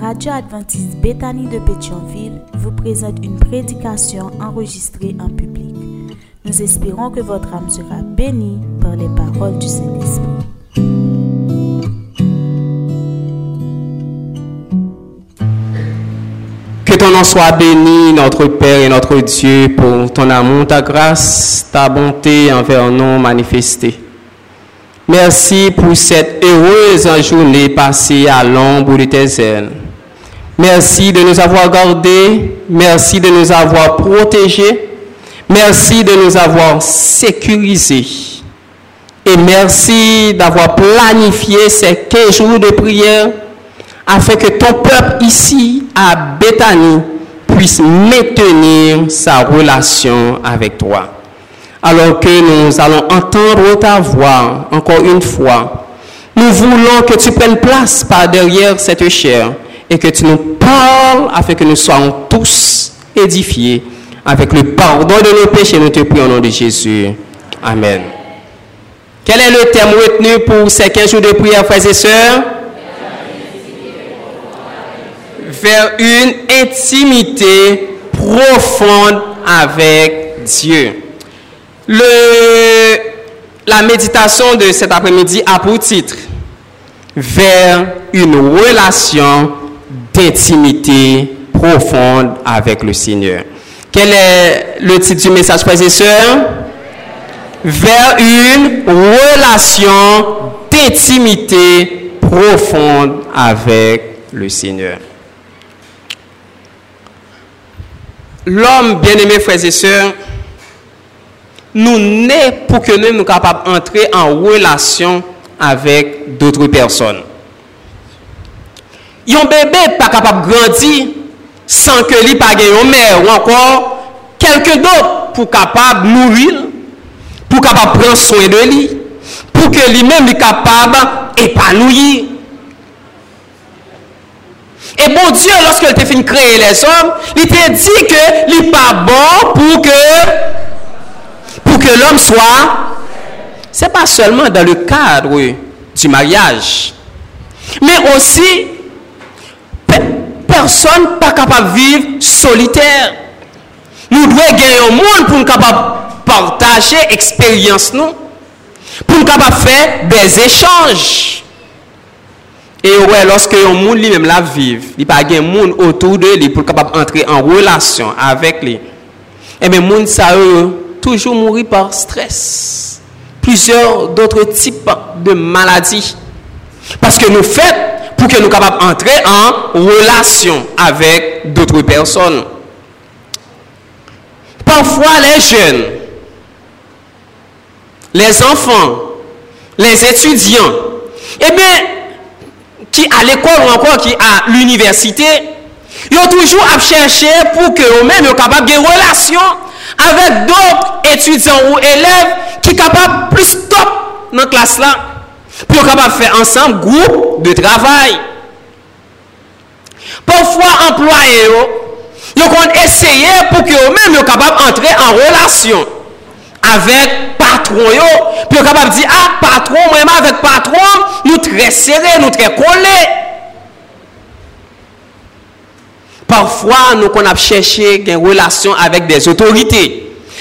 radio adventiste Bethany de Pétionville vous présente une prédication enregistrée en public. Nous espérons que votre âme sera bénie par les paroles du Saint-Esprit. Que ton nom soit béni, notre Père et notre Dieu, pour ton amour, ta grâce, ta bonté envers nous manifestée. Merci pour cette heureuse journée passée à l'ombre de tes ailes. Merci de nous avoir gardés, merci de nous avoir protégés, merci de nous avoir sécurisés. Et merci d'avoir planifié ces 15 jours de prière afin que ton peuple ici à Bethany puisse maintenir sa relation avec toi. Alors que nous allons entendre ta voix encore une fois, nous voulons que tu prennes place par derrière cette chair et que tu nous parles afin que nous soyons tous édifiés avec le pardon de nos péchés. Nous te prions au nom de Jésus. Amen. Quel est le thème retenu pour ces 15 jours de prière, frères et sœurs? Vers une intimité profonde avec Dieu. Le, la méditation de cet après-midi a pour titre Vers une relation d'intimité profonde avec le Seigneur. Quel est le titre du message, frères et sœurs? Vers une relation d'intimité profonde avec le Seigneur. L'homme, bien-aimé, frères et sœurs, nous naît pour que nous soyons capables d'entrer en relation avec d'autres personnes. Yon bebe pa kapap grandi san ke li pa gen yon mer ou ankor kelke dot pou kapap nouril, pou kapap pren soen de li, pou ke li men li kapap epanouyi. E bon Diyo, loske te fin kreye les om, li te di ke li pa bon pou ke pou ke l'om swa. Se pa selman dan le kadre du mariage, men osi personne pas capable de vivre solitaire. Nous devons gagner au monde pour nous capable partager expérience nous, pour nous capable faire des échanges. Et ouais, lorsque un monde lui-même la vive, il n'y a pas de monde autour de lui pour capable entrer en relation avec lui. Et bien, monde ça eux, toujours mourir par stress. Plusieurs d'autres types de maladies. Parce que nous faisons pou ke nou kapap entre en relasyon avek doutre person. Parfwa les jen, les anfan, les etudyan, ebe, ki a l'ekol ou ankon ki a l'universite, yo toujou ap chèche pou ke ou men yo kapap gen relasyon avek dout etudyan ou elev ki kapap plus top nan klas la. Pou yo kapap fè ansam, goup, de travay. Poufwa employe yo, yo kon eseye pou ki yo men yo kabab entre en relasyon avek patron yo. Pi yo kabab di, ah patron, mwen ma avek patron, nou tre sere, nou tre kole. Poufwa nou kon ap cheshe gen relasyon avek des otorite.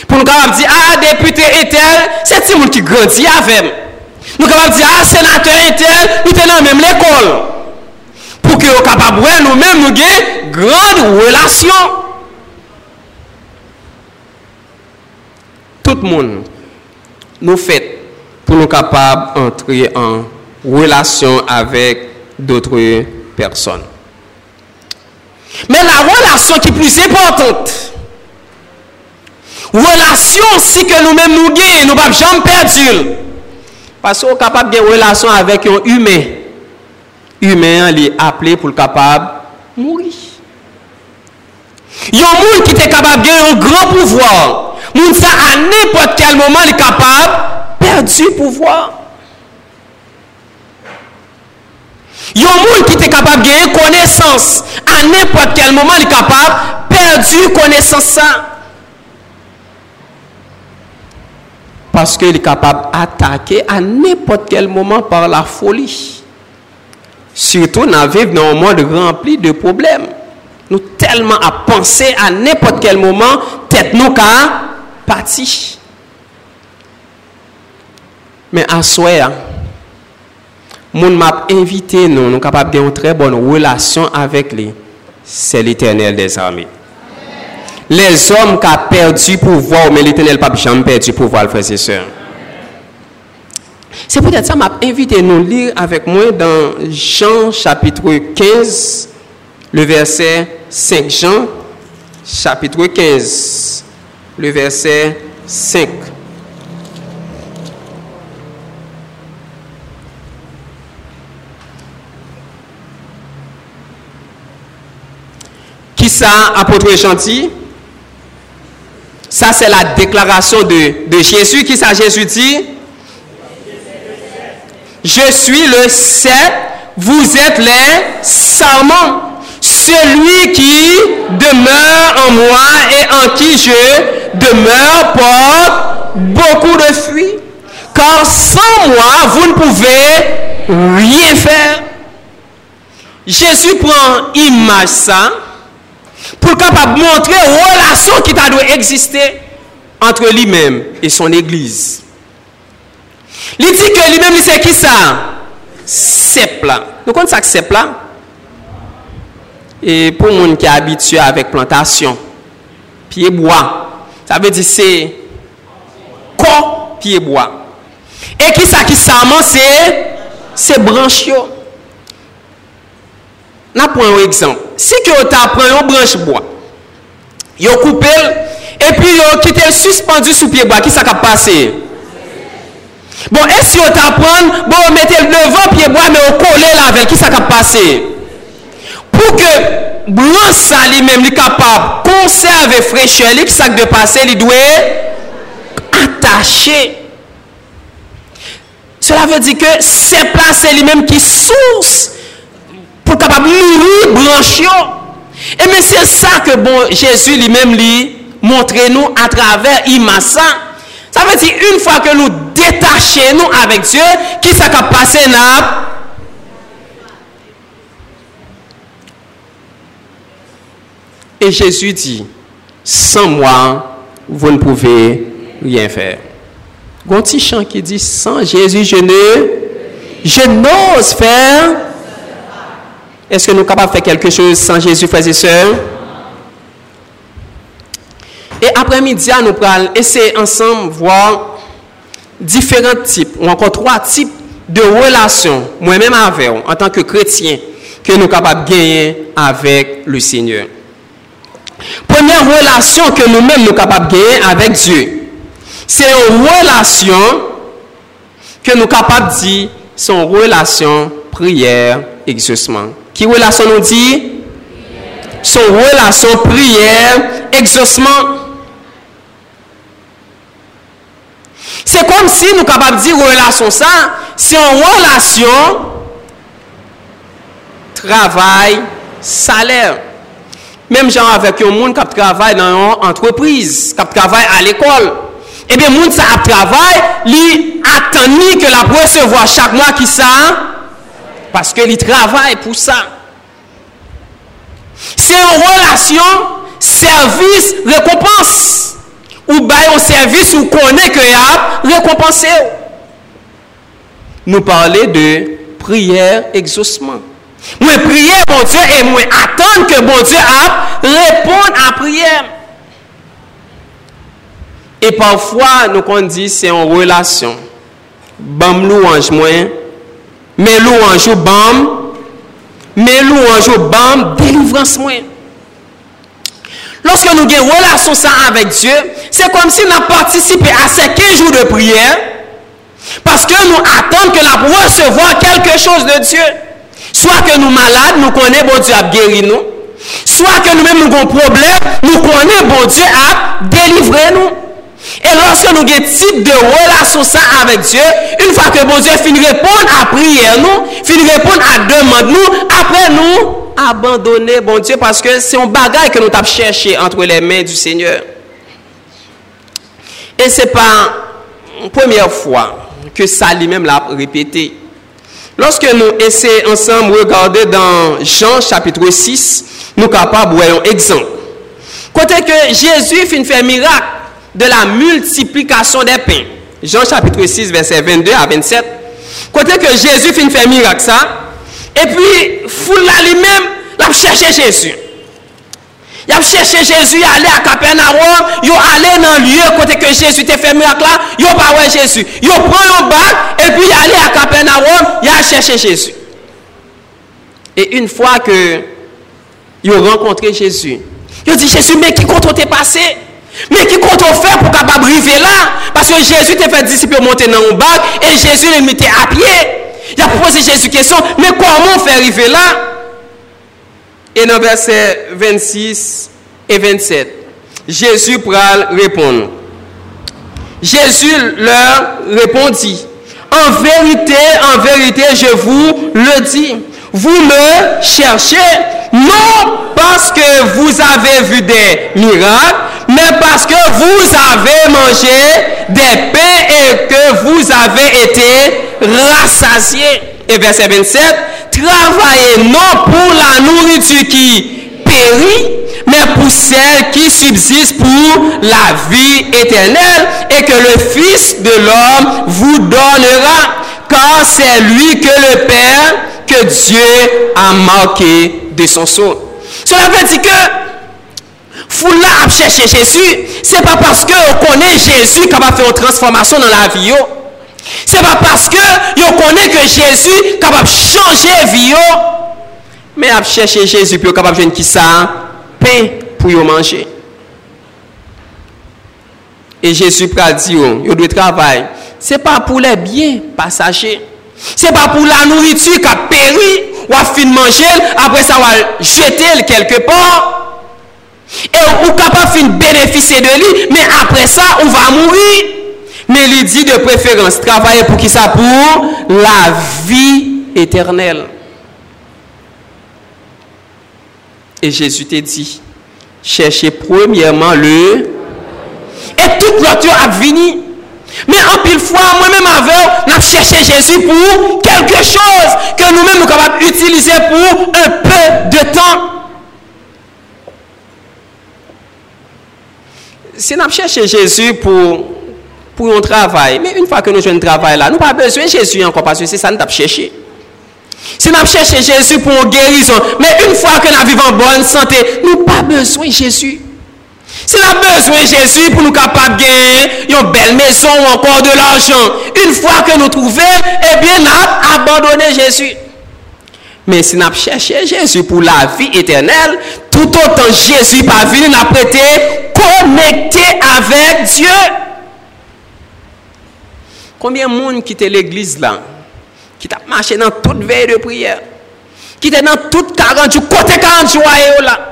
Pou nou kabab di, ah depute etel, se ti moun ki grandi avem. Nou kapab di, ah, senatèr entel, nou tenan mèm l'ekol. Pou ki yo kapab wè nou mèm nou gen grande relasyon. Tout moun nou fèt pou nou kapab entri en relasyon avèk doutre person. Men la relasyon ki plus importante, relasyon si ke nou mèm nou gen, nou pap jom perdil, Paske ou kapab gen relasyon avèk yon humè. Humè an li aple pou l kapab mouri. Yon moun ki te kapab gen yon gran pouvoir. Moun sa an nepot kel moman li kapab perdi pouvoir. Yon moun ki te kapab gen yon konesans. An nepot kel moman li kapab perdi konesans sa. Parce qu'il est capable d'attaquer à n'importe quel moment par la folie. Surtout, nous vivons dans un monde rempli de problèmes. Nous tellement à penser à n'importe quel moment, tête nous qu'à partir. Mais à soi, mon m'a invité nous, nous capables d'avoir une très bonne relation avec lui. C'est l'éternel des armées. Les hommes qui ont perdu pouvoir, mais l'éternel pas jamais perdu pouvoir, frères et sœurs. C'est peut-être ça m'a invité nous lire avec moi dans Jean chapitre 15, le verset 5. Jean chapitre 15, le verset 5. Qui ça, apôtre gentil? Ça, c'est la déclaration de, de Jésus. Qui ça, Jésus dit? Je suis le sept, vous êtes les sarments. Celui qui demeure en moi et en qui je demeure porte beaucoup de fruits. Car sans moi, vous ne pouvez rien faire. Jésus prend image ça pour capable montrer la relation qui doit exister entre lui-même et son église. Il dit que lui-même, c'est qui ça? Sep la. Nous connaissons ça que sep là? Et pour les gens qui sont habitués avec plantation, pied bois, ça veut dire c'est corps pied bois. Et qui ça qui s'amant, c'est branche. N'a pas un exemple. si ki yo ta pran yon branche boa, yo koupel, epi yo kite suspendu sou pie boa, ki sa ka pase? Bon, e si yo ta pran, bon, yo mette l devan pie boa, me yo kole lavel, ki sa ka pase? Pou ke branche sa li mem li kapab konserve freche li, ki sa ka de pase, li dwe atache. Cela veut di ke se plase li mem ki souse pour capable nourrir blanchio. Et mais c'est ça que Jésus lui-même lui montre nous à travers Imassa. Ça veut dire une fois que nous détachons nous avec Dieu, qui ça va passer là Et Jésus dit, sans moi, vous ne pouvez rien faire. Petit chant qui dit, sans Jésus, je ne, je n'ose faire. Est-ce que nous sommes capables de faire quelque chose sans Jésus, frères et sœurs? Et après-midi, nous allons essayer ensemble voir différents types, ou encore trois types de relations, moi-même avec en tant que chrétien, que nous sommes capables de gagner avec le Seigneur. Première relation que nous-mêmes nous sommes capables de gagner avec Dieu, c'est une relation que nous sommes capables de dire, c'est une relation prière, Ki relasyon nou di? Son relasyon priyer, egzosman. Se kom si nou kapab di relasyon sa, se yon relasyon travay saler. Mem jan avèk yon moun kap travay nan yon antreprise, kap travay al ekol. Eh Ebe moun sa ap travay, li atani ke la presevo a chak mwa ki sa an, Paske li travay pou sa. Se yon relasyon, servis, rekopans. Ou bayon servis ou konen ke ap, rekopanse ou. Nou parle de priyer exosman. Mwen priye bon Diyo e mwen atan ke bon Diyo ap repon a priye. E pafwa nou kon di se yon relasyon. Bam louanj mwen, mais louange bam, mais louange bam délivrance moi. Lorsque nous avons une relation avec Dieu, c'est comme si nous avons participé à ces 15 jours de prière parce que nous attendons que nous recevoir quelque chose de Dieu. Soit que nous malades, nous connaissons bon Dieu a guéri nous. Soit que nous-mêmes nous avons un problème, nous connaissons bon Dieu a délivré nous. Et lorsque nous avons un type de relation avec Dieu, une fois que bon Dieu finit de répondre à prière nous, finit de répondre à demande nous, après nous, abandonner bon Dieu parce que c'est un bagage que nous avons cherché entre les mains du Seigneur. Et ce n'est pas la première fois que ça lui-même l'a répété. Lorsque nous essayons ensemble de regarder dans Jean chapitre 6, nous capables voyons exemple. Côté que Jésus fait faire miracle de la multiplication des pains. Jean chapitre 6, verset 22 à 27. Côté que Jésus fait faire miracle ça. Et puis, foule là lui-même, l'a cherché Jésus. Il a cherché Jésus, il allé à Capernaum, il allé dans le lieu côté que Jésus t'a fait miracle là, il pas voir Jésus. Il prend un bac et puis il allé à Capernaum, il a cherché Jésus. Et une fois que il a rencontré Jésus, il dit Jésus, mais qui compte t'es passé? Mais qui compte faire pour capable arriver là? Parce que Jésus t'a fait disciple monter dans un bac et Jésus le mettait à pied. Il a posé Jésus question, mais comment faire arriver là? Et dans verset 26 et 27, Jésus pral répondre. Jésus leur répondit, en vérité, en vérité, je vous le dis, vous me cherchez non parce que vous avez vu des miracles, mais parce que vous avez mangé des pains et que vous avez été rassasiés. Et verset 27, travaillez non pour la nourriture qui périt, mais pour celle qui subsiste pour la vie éternelle et que le Fils de l'homme vous donnera, car c'est lui que le Père, que Dieu a marqué de son son. Cela veut dire que foula a cherché Jésus, c'est pas parce que on connaît Jésus qu'on va faire une transformation dans la vie. C'est pas parce que on connaît que Jésus capable changer vie mais à chercher Jésus pour capable de qui ça pain pour manger. Et Jésus a dit, il doit travailler. Ce n'est pas pour les biens passagers. Ce n'est pas pour la nourriture qui a péri. Ou fini de manger, après ça, on jeter quelque part. Et on est capable de bénéficier de lui, mais après ça, on va mourir. Mais il dit de préférence, travailler pour qui ça? Pour la vie éternelle. Et Jésus t'a dit, cherchez premièrement le... Et toute l'autre a venu. Mais en pile fois, moi-même avec, cherché Jésus pour quelque chose que nous-mêmes nous sommes capables d'utiliser pour un peu de temps. Si nous cherché Jésus pour pour un travail. Mais une fois que nous avons un travail là, nous n'avons pas besoin de Jésus encore parce que c'est ça que nous avons cherché. Si nous cherché Jésus pour une guérison, mais une fois que nous vivons en bonne santé, nous n'avons pas besoin de Jésus. Se la bezwen Jésus pou nou kapap gen yon bel meson ou ankon de l'arjan. Un fwa ke nou trouve, ebyen eh nap abandone Jésus. Men si nap chèche Jésus pou la vi eternel, tout otan Jésus pa vini nap rete konekte avèk Diyo. Koumyen moun kite l'eglise lan? Kite ap mache nan tout vey de priyer? Kite nan tout 40 jou, kote 40 jou a yo lan?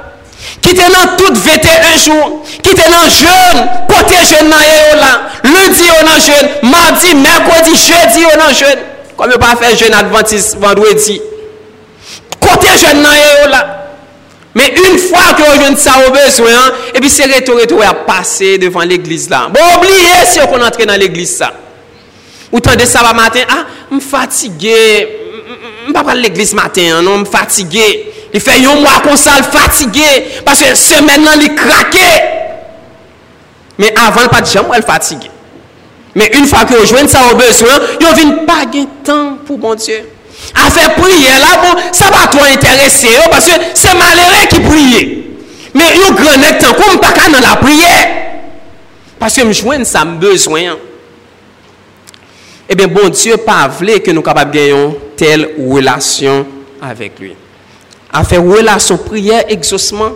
qui était dans toute VT un jour, qui était dans jeûne, côté jeûne dans là, lundi on en jeûne, mardi, mercredi, jeudi on en jeûne. Comme ne pas faire jeûne adventiste vendredi. Côté jeûne dans là. Mais une fois que vous jeûne ça au besoin, hein, et puis c'est retour, retour à passer devant l'église là. Bon, oubliez si on entre dans l'église ça. Ou tant de sabbat matin, ah, je suis fatigué, je ne vais pas à l'église matin, non, je suis fatigué. Li fè yon mwa konsal fatige, pasè semen nan li krake. Men avan pa di jam wèl fatige. Men un fwa ki yo jwen sa ou beswen, yo vin pa gen tan pou bon Diyo. A fè priye la, bon, sa ba to interese yo, pasè se malere ki priye. Men yo grenek tan kon mpa ka nan la priye. Pasè m jwen sa m beswen. Ebyen bon Diyo pa vle ke nou kapab gen yon tel relasyon avek lui. À faire relation prière exaucement,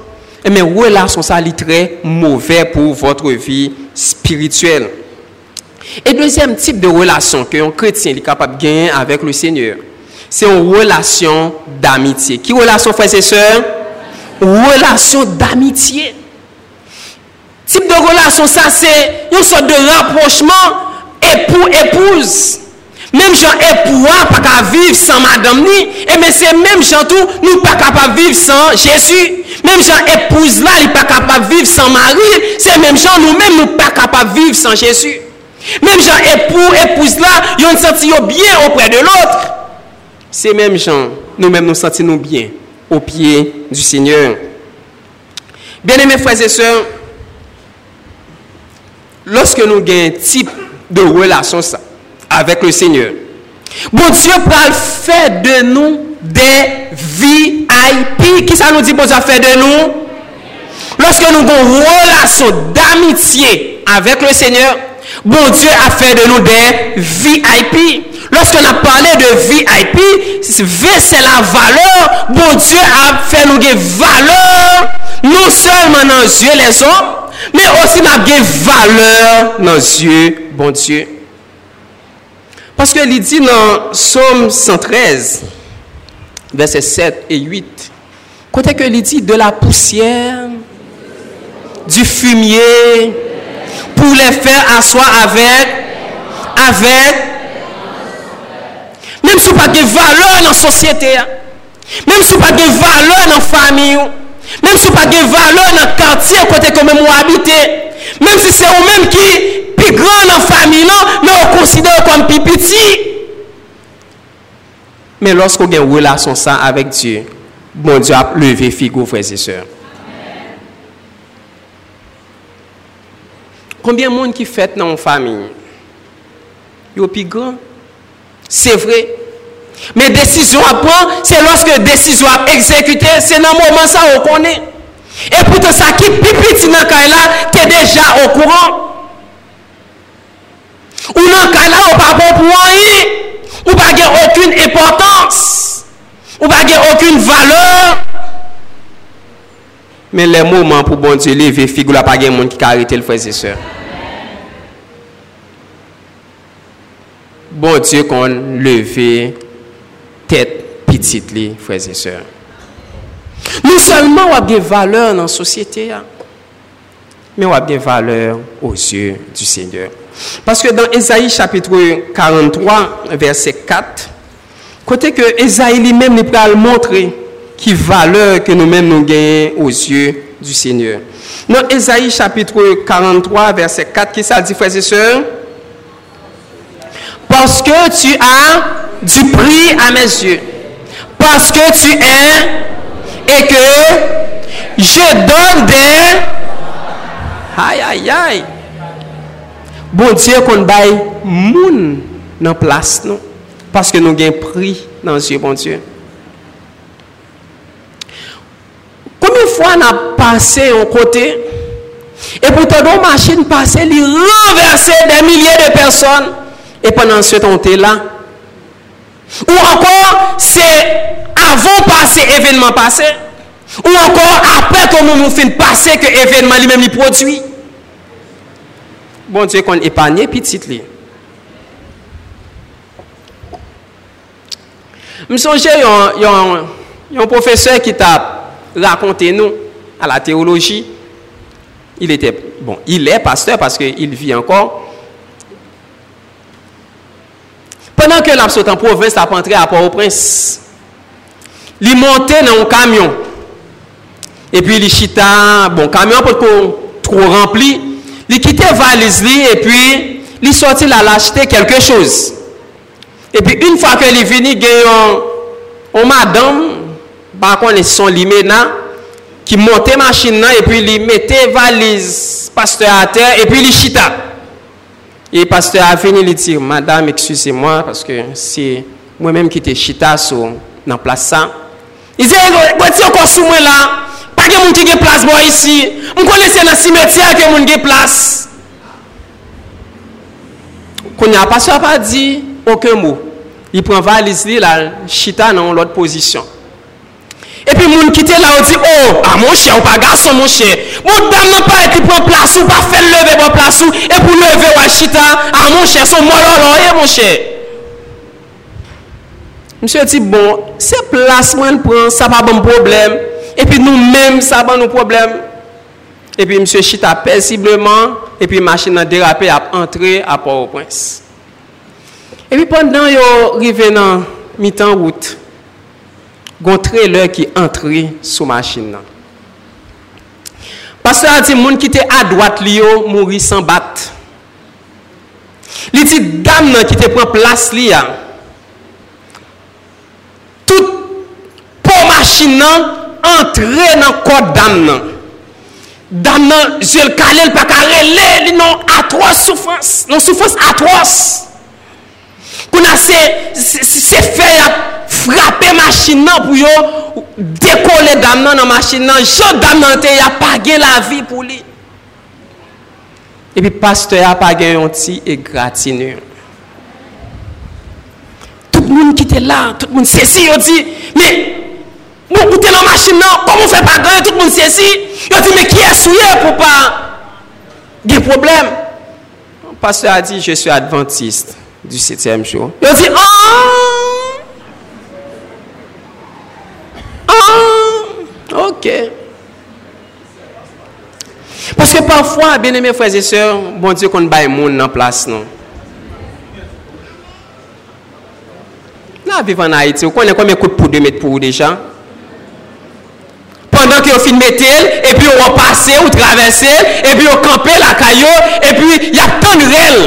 eh bien, relation ça est très mauvais pour votre vie spirituelle. Et deuxième type de relation que un chrétien est capable de gagner avec le Seigneur, c'est une relation d'amitié. Qui relation, frères et sœurs? Relation d'amitié. Type de relation, ça, c'est une sorte de rapprochement Mem jan epouwa pa ka viv san madam ni, eh e men se mem jan tou nou pa ka pa viv san Jesu. Mem jan epouz la li pa ka pa viv san mari, se mem jan nou men nou pa ka pa viv san Jesu. Mem jan epou, epouz la, yon senti yo bien opre de lot. Se mem jan nou men nou senti nou bien au piye du Seigneur. Bien eme fwese se, loske nou gen tip de relasyon sa, avec le Seigneur. Bon Dieu pral faire de nous des VIP. Qui ça nous dit bon Dieu fait de nous? Lorsque nous avons une relation d'amitié avec le Seigneur, bon Dieu a fait de nous des VIP. Lorsqu'on a parlé de VIP, c'est la valeur. Bon Dieu a fait nous des valeurs, non seulement dans les yeux les hommes, mais aussi dans des valeurs dans les yeux, bon Dieu. Paske li di nan Somme 113, verset 7 et 8, kote ke li di de la poussière, du fumier, pou le fèr aswa avèk, avèk, mèm sou pa de valeur nan sosyete ya, mèm sou pa de valeur nan fami yo, mèm sou pa de valeur nan kantye kote ke mèm ou habite, mèm si se ou mèm ki pi gran nan fami nan, men ou konsidere kon pi piti. Men losk ou gen relasyon sa avèk Diyo, bon Diyo ap leve figou freze sèr. Konbyen moun ki fèt nan ou fami? Yo pi gran? Se vre? Men desisyon ap pran, se loske desisyon ap ekzekute, se nan mouman sa ou konen. E poutan sa ki pi piti nan kay la, te deja ou kouran. Ou nan ka la ou pa bon pou an yi, ou pa gen akoun importans, ou pa gen akoun valeur. Men le mouman pou bon diyo leve fig ou la pa gen moun ki ka arete l fweze se. Bon diyo kon leve tet pitit li fweze non se. Nou selman wap gen valeur nan sosyete ya, men wap gen valeur ou zye du seigneur. Parce que dans Ésaïe chapitre 43, verset 4, côté que Ésaïe lui-même n'est pas montrer qui valeur que nous-mêmes nous gagnons aux yeux du Seigneur. Dans Ésaïe chapitre 43, verset 4, qui ça dit, frères et sœurs? Parce que tu as du prix à mes yeux. Parce que tu es et que je donne des... Aïe, aïe, aïe. Bon Diyo kon bay moun nan plas nou. Paske nou gen pri nan zye bon Diyo. Komi fwa nan pase yon kote, e pou te bon machin pase li renverse de milye de person, e penan se tonte la. Ou ankon se avon pase evenman pase, ou ankon apet kon moun moun fin pase ke evenman li men li produi. Bon Dieu qu'on épargne petit li. Je songe il y a un professeur qui t'a raconté nous à la théologie. Il était bon, il est pasteur parce qu'il vit encore. Pendant que l'absent en province a entré à Port-au-Prince, il montait dans un camion. Et puis il chita, bon, camion pour trop rempli, Li kite valiz li, e pi li soti la la chite kelke chouz. E pi un fwa ke li vini gen yon, yon madam, bakon li son li mena, ki monte masin nan, e pi li mette valiz pasteur a ter, e pi li chita. E pasteur a vini li ti, madame, eksuse mwa, paske si mwen menm ki te chita sou nan plasa, i zi, gwen ti yo konsou mwen la, gen moun ki gen plas bo isi. M konen se nan simetya gen moun gen plas. Konen apaswa pa di, okè mou. Li pren valis li la chita nan lout posisyon. Epi moun kite la ou di, oh, a moun chè ou pa gason moun chè. Moun dam nan pa eti pren plas ou pa fel leve bon plas ou. E pou leve ou a chita, a moun chè son mololo e moun chè. Mse di, bon, se plas mwen pren, sa pa bon problem. epi nou menm sa ban nou problem. Epi msye chita pesibleman, epi machin nan derape ap entre ap pa ou prins. Epi pandan yo rive nan mitan wout, gon trailer ki entre sou machin nan. Pastor a di moun ki te adwat li yo mouri san bat. Li ti dam nan ki te pren plas li ya. Tout pou machin nan, entre nan kod dam nan. Dam nan, jel kalel pa karele, li nan atros soufans, nan soufans atros. Kou nan se, se, se fe ya frape machin nan pou yo dekole dam nan nan machin nan, jel dam nan te ya page la vi pou li. E pi paste ya page yon ti e gratinu. Tout moun ki te la, tout moun se si yo di, me... Mwen koute nan machin nan, pou mwen fè pa ganyan, tout moun siye si. Yo ti mwen ki esouye pou pa gen problem. Pastor a di, je suis adventiste du 7e jour. Yo di, oh! Oh! Ok. Parce que parfois, bien aimé frères et sœurs, bon Dieu qu'on baille moun nan place non. Là, vivre en Haïti, on connaît combien coûte pour 2 mètres pour vous déjà? kote yo fin metel, epi yo repase ou travese, epi yo kampe la kayo, epi yap ton rel.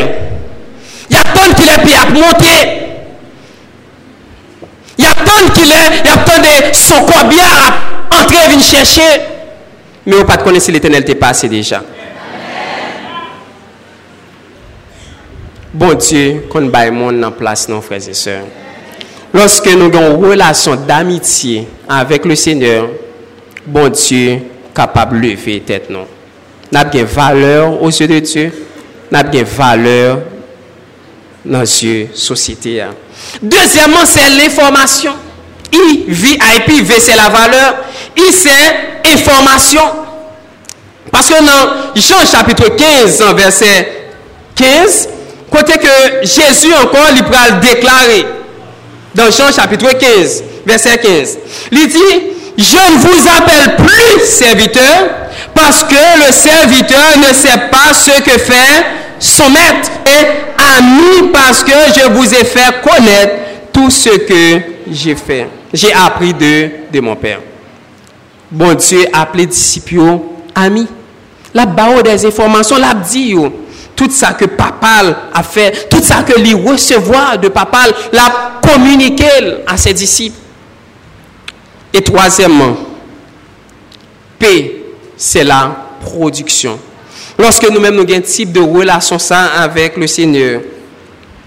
Yap ton ki le pi ap monte. Yap ton ki le, yap ton de sokobya ap entre vin cheshe. Me ou pat kone si l'Eternel te pase deja. Bon Diyo kon bay moun nan plas nan freze se. Loske nou don relasyon d'amitye avèk le Seigneur, bon Dieu capable de lever tête Nous avons bien valeur aux yeux de Dieu, n'a bien valeur dans les yeux de la société. Deuxièmement, c'est l'information. I, VIP, V c'est la valeur. I c'est information. Parce que dans Jean chapitre 15, verset 15, côté que Jésus encore il déclarer. Dans Jean chapitre 15, verset 15. Il dit je ne vous appelle plus serviteur parce que le serviteur ne sait pas ce que fait son maître. Et ami parce que je vous ai fait connaître tout ce que j'ai fait. J'ai appris de, de mon Père. Bon Dieu appelé disciples amis. La bas des informations, l'a dit tout ça que papa a fait, tout ça que lui recevoir de papa, l'a communiqué à ses disciples. Et troisièmement, P, c'est la production. Lorsque nous-mêmes nous avons un type de relation avec le Seigneur,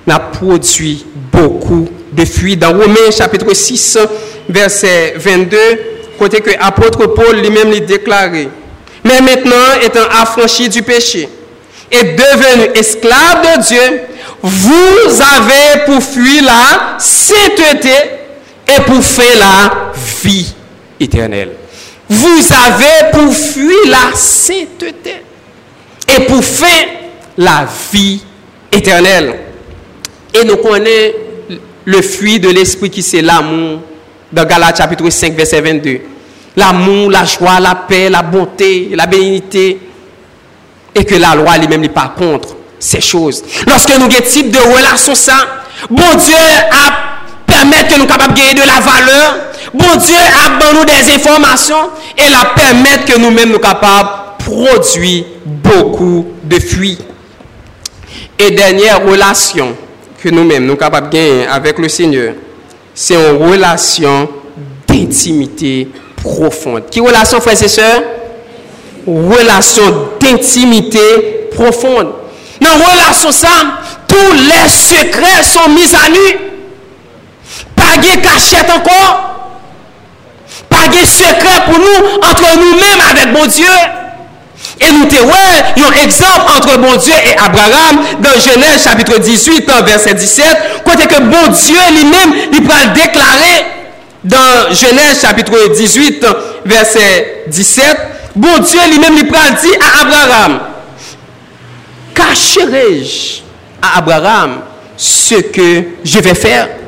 nous produit beaucoup de fruits. Dans Romains chapitre 6, verset 22, côté que l'apôtre Paul lui-même lui déclaré, mais maintenant étant affranchi du péché, et devenu esclave de Dieu, vous avez pour fuir la sainteté et pour faire la vie éternelle. Vous avez pour fuir la sainteté et pour faire la vie éternelle. Et nous connaissons le fruit de l'esprit qui c'est l'amour dans Galates chapitre 5 verset 22. L'amour, la joie, la paix, la bonté, la bénignité, et que la loi lui-même n'est pas contre ces choses. Lorsque nous avons type de relation ça, bon Dieu a permis que nous capables de gagner de la valeur. Bon Dieu a nous des informations et la permet que nous-mêmes nous capables de produire beaucoup de fruits. Et dernière relation que nous-mêmes nous capables de gagner avec le Seigneur, c'est une relation d'intimité profonde. Qui relation, frères et sœurs? relation d'intimité profonde. Dans la relation ça, tous les secrets sont mis à nu. Pas de cachette encore. page sekre pou nou, entre nou men avèk bon Diyo. E nou te wè, yon ekzamp entre bon Diyo e Abraham, dan Genève chapitre 18, verset 17, kote ke bon Diyo li men, li pral deklare, dan Genève chapitre 18, verset 17, bon Diyo li men li pral di a Abraham, kacherej a Abraham, se ke je ve fèr,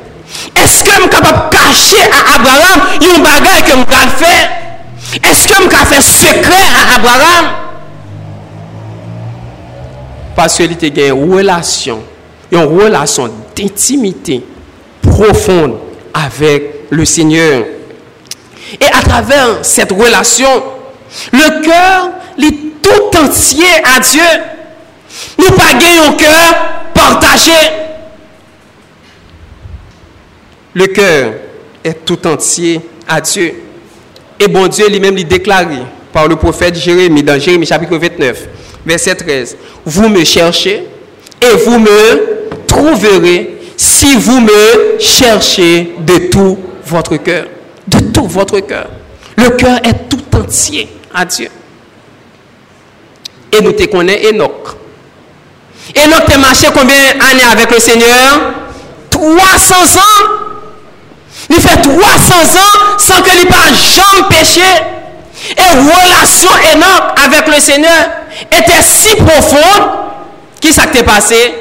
Eske m kapap kache a Abraham yon bagay ke m kal fè? Eske m kal fè sekre a Abraham? Paske li te gen yon relasyon, yon relasyon d'intimite profonde avèk le Seigneur. Et à travers cette relation, le cœur l'est tout entier à Dieu. Nous pas un cœur partagé. Le cœur est tout entier à Dieu. Et bon Dieu lui-même lui déclaré par le prophète Jérémie dans Jérémie chapitre 29, verset 13. Vous me cherchez et vous me trouverez si vous me cherchez de tout votre cœur. De tout votre cœur. Le cœur est tout entier à Dieu. Et nous te connaissons Enoch. Enoch t'a marché combien d'années avec le Seigneur? 300 ans. Il fait 300 ans sans que lui pas jamais péché. Et relation Enoch avec le Seigneur était si profonde. Qui s'est passé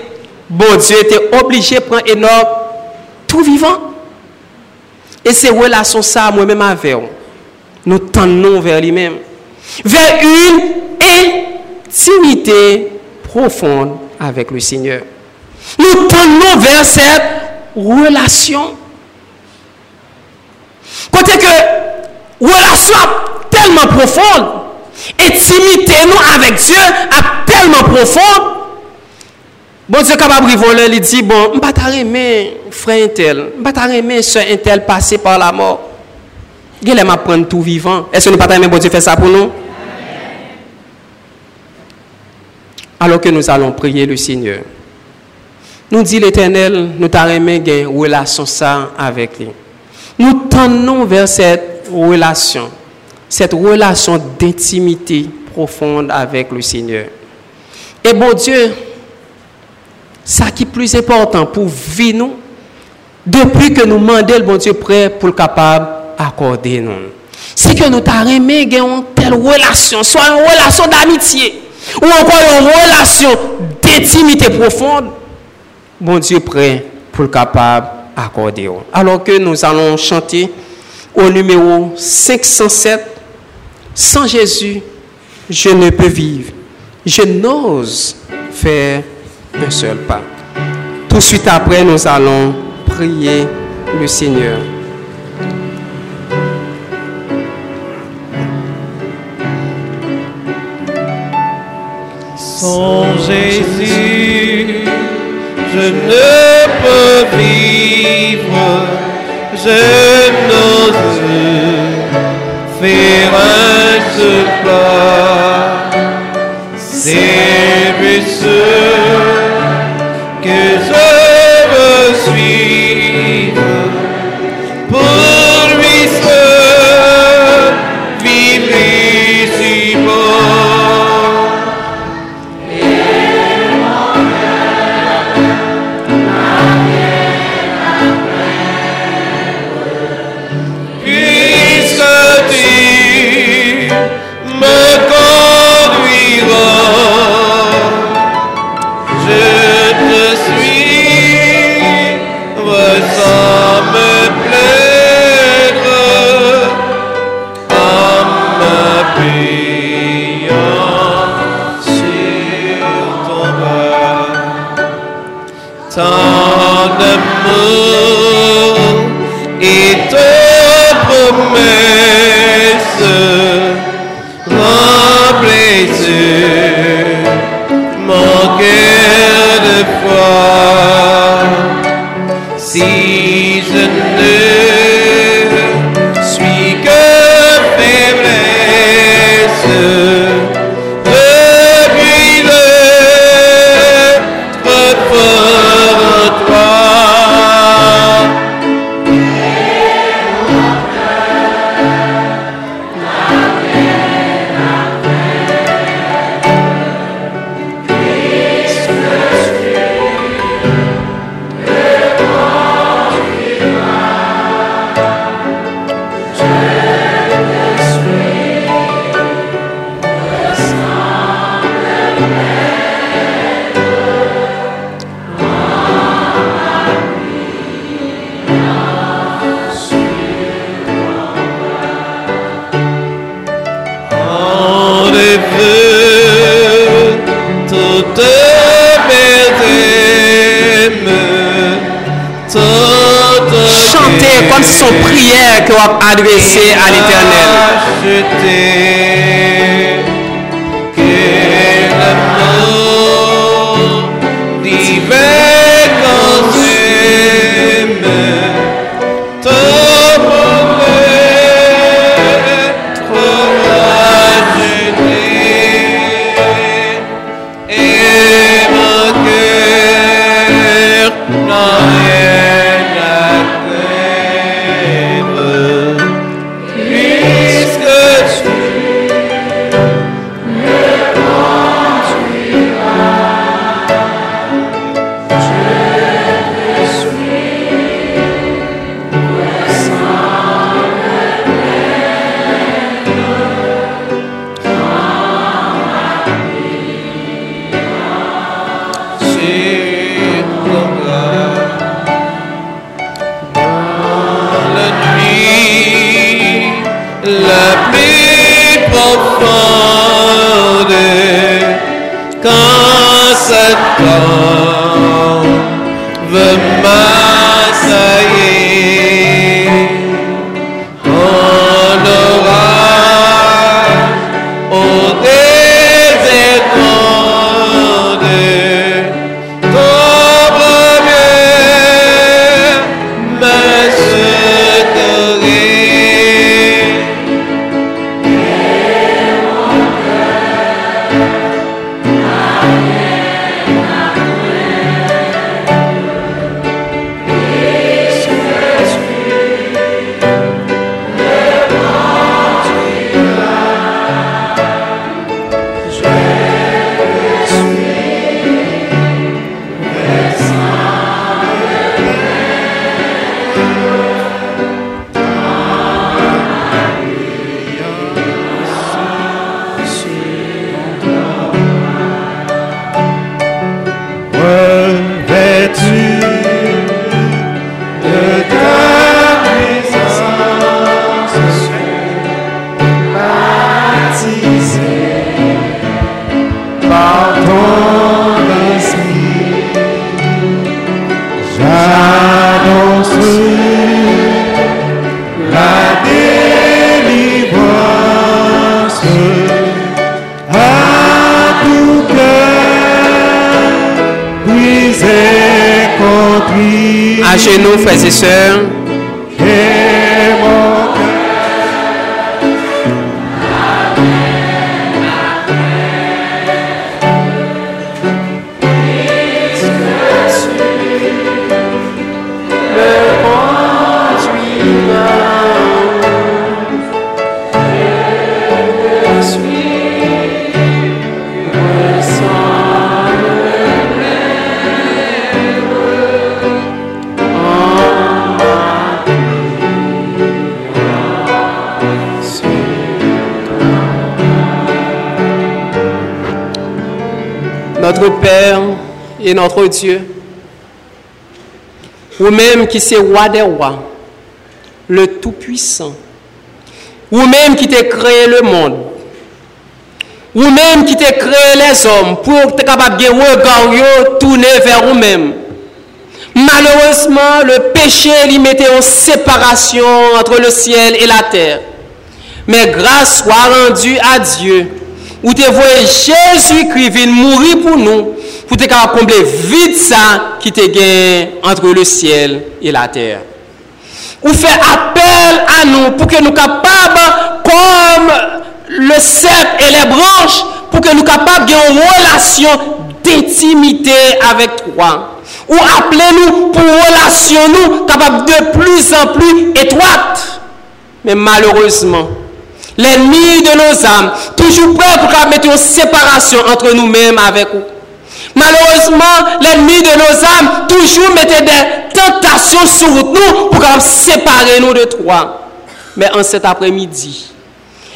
Bon Dieu était obligé de prendre Enoch tout vivant. Et ces relations ça, moi-même avec nous tendons vers lui-même. Vers une intimité profonde avec le Seigneur. Nous tendons vers cette relation. Côté que relation tellement profonde, intimité nous avec Dieu est tellement profonde. Bon Dieu capable de voler, il dit bon, je vais aimer frère intel, je vais aimer soeur passer par la mort. Il m'a prendre tout vivant. Est-ce que nous pas aimer bon Dieu faire ça pour nous? alors que nous allons prier le Seigneur. Nous dit l'Éternel, nous une relation ça avec lui. Nous tendons vers cette relation, cette relation d'intimité profonde avec le Seigneur. Et bon Dieu, ça qui est plus important pour vivre nous, depuis que nous demandons le bon Dieu prêt pour le capable d'accorder nous. C'est que nous aimé une telle relation, soit une relation d'amitié ou encore une relation d'intimité profonde, bon Dieu prêt pour le capable Alors que nous allons chanter au numéro 507, sans Jésus, je ne peux vivre. Je n'ose faire un seul pas. Tout de suite après, nous allons prier le Seigneur. Sans Jésus, je ne peux vivre, je n'ose faire un seul pas. The Moon. Toutes mes aimes, toutes Chantez comme si son prière que vous adressée à l'Éternel. Opferde, Kasset Kram, Vemassei I said. Notre Père et notre Dieu, vous-même qui c'est roi des rois, le Tout-Puissant, vous-même qui t'es créé le monde, vous-même qui t'es créé les hommes pour être capable de regard tourner vers vous-même. Malheureusement, le péché lui mettait en séparation entre le ciel et la terre. Mais grâce soit rendue à Dieu, Ou te voye Jésus-Christ vin mouri pou nou, pou te ka komble vide sa ki te gen entre le ciel et la terre. Ou fe apel a nou pou ke nou kapab kom le sep et le branche pou ke nou kapab gen yon relasyon d'intimite avek toi. Ou aple nou pou relasyon nou kapab de plus en plus etwate. Men malheureusement, l'ennemi de nos âmes, toujours prêt pour mettre une séparation entre nous-mêmes avec vous. Malheureusement, l'ennemi de nos âmes toujours mettait des tentations sur nous pour séparer nous de toi. Mais en cet après-midi,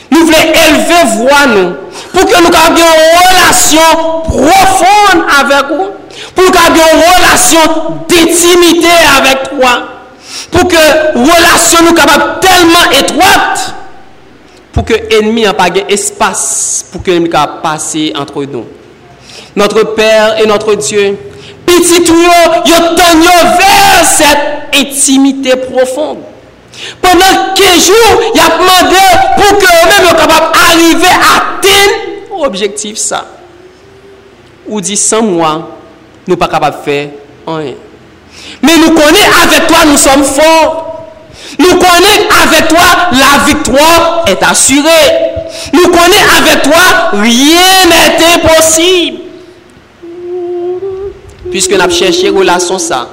nous voulons élever voix nous pour que nous ayons une relation profonde avec vous, pour que nous ayons une relation d'intimité avec toi, pour que relation nous capable tellement étroite pou ke enmi an pa gen espas pou ke enmi ka pase antre nou. Notre Père et notre Dieu, piti tou yo, yo ton yo ver set intimite profonde. Pendan kejou, yap mande pou ke yo mèm yo kapap arrive aten objektif sa. Ou di san mwa, nou pa kapap fe an. Men nou konen, avek toa nou som for. Nous connaissons avec toi, la victoire est assurée. Nous connaissons avec toi, rien n'est impossible. Puisque nous avons cherché relation ça,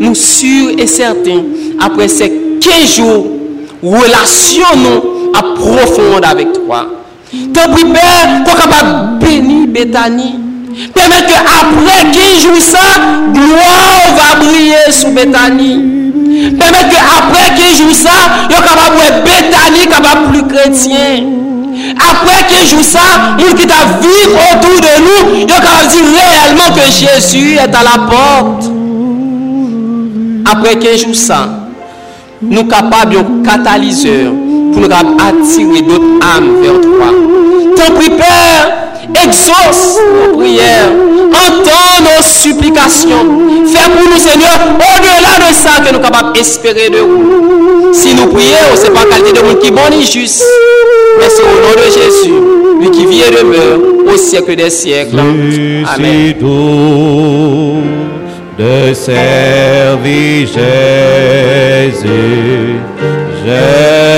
nous sûrs et certains, après ces 15 jours, relation nous à profonde avec toi. Pis, Père, pour capable bénir Bethany. Permettre que après 15 jours, ça, gloire va briller sous Bethany. Permet ke apre ke jou sa, yo kabab wè betani, kabab pli kretien. Apre ke jou sa, moun ki ta viv otou de nou, yo kabab di reyelman ke Jésus et a la porte. Apre ke jou sa, nou kabab yon katalizeur pou nou kabab atire dot am ver 3. Ton priper, exauce nos prières, entends nos supplications. Fais pour nous, Seigneur, au-delà de ça que nous sommes capables d'espérer de vous. Si nous prions, ce n'est pas qualité de monde qui est bon ni juste, mais c'est au nom de Jésus, lui qui vit et demeure au siècle des siècles. Amen. de servir Jésus, je